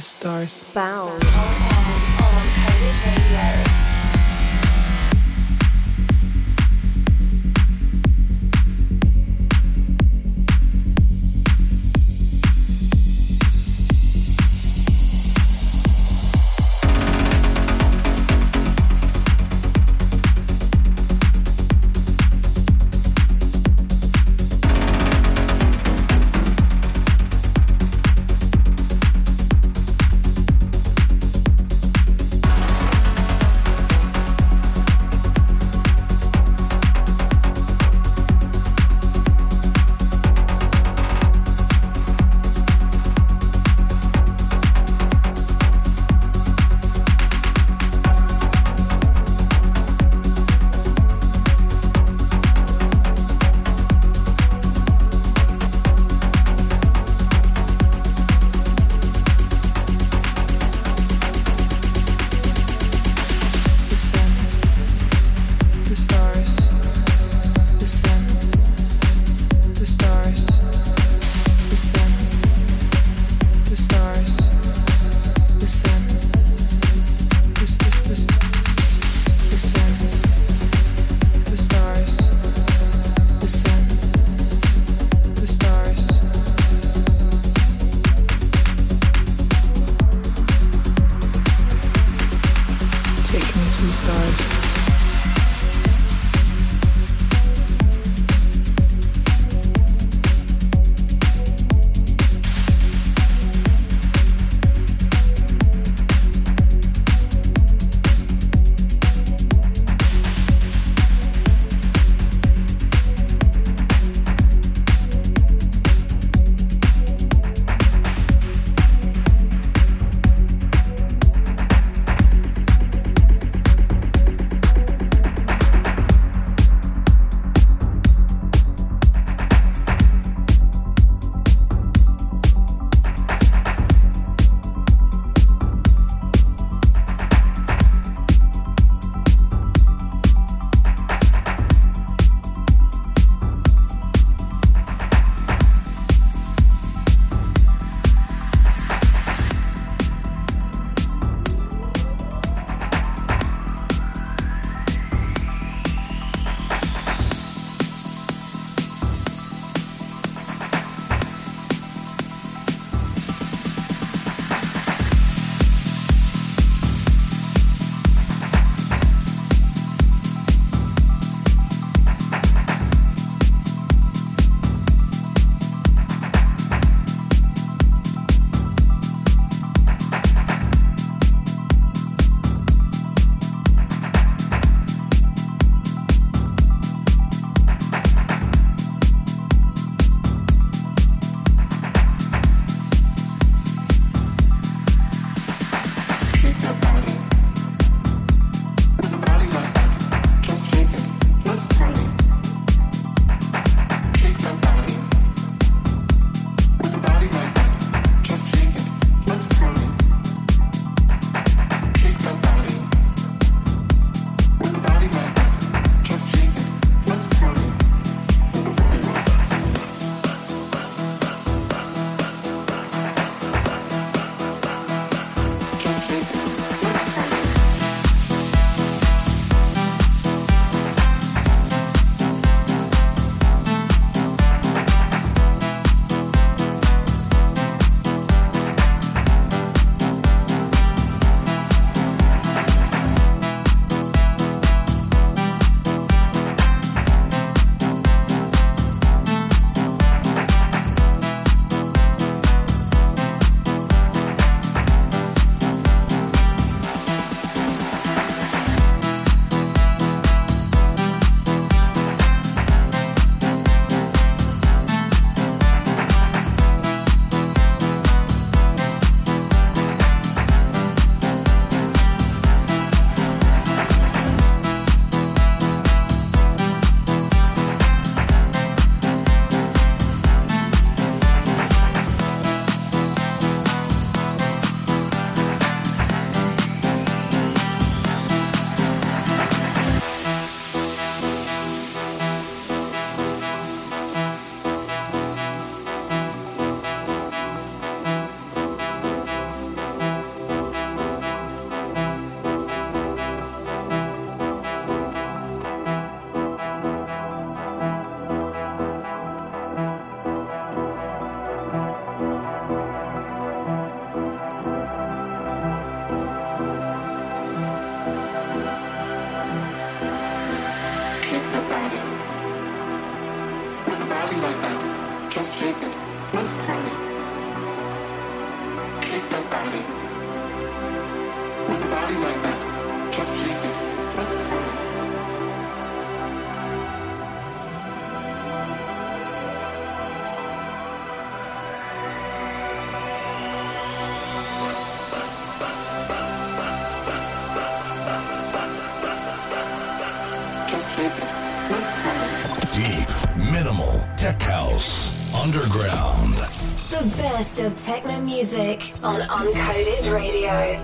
stars. Bound. Techno music on Uncoded Radio.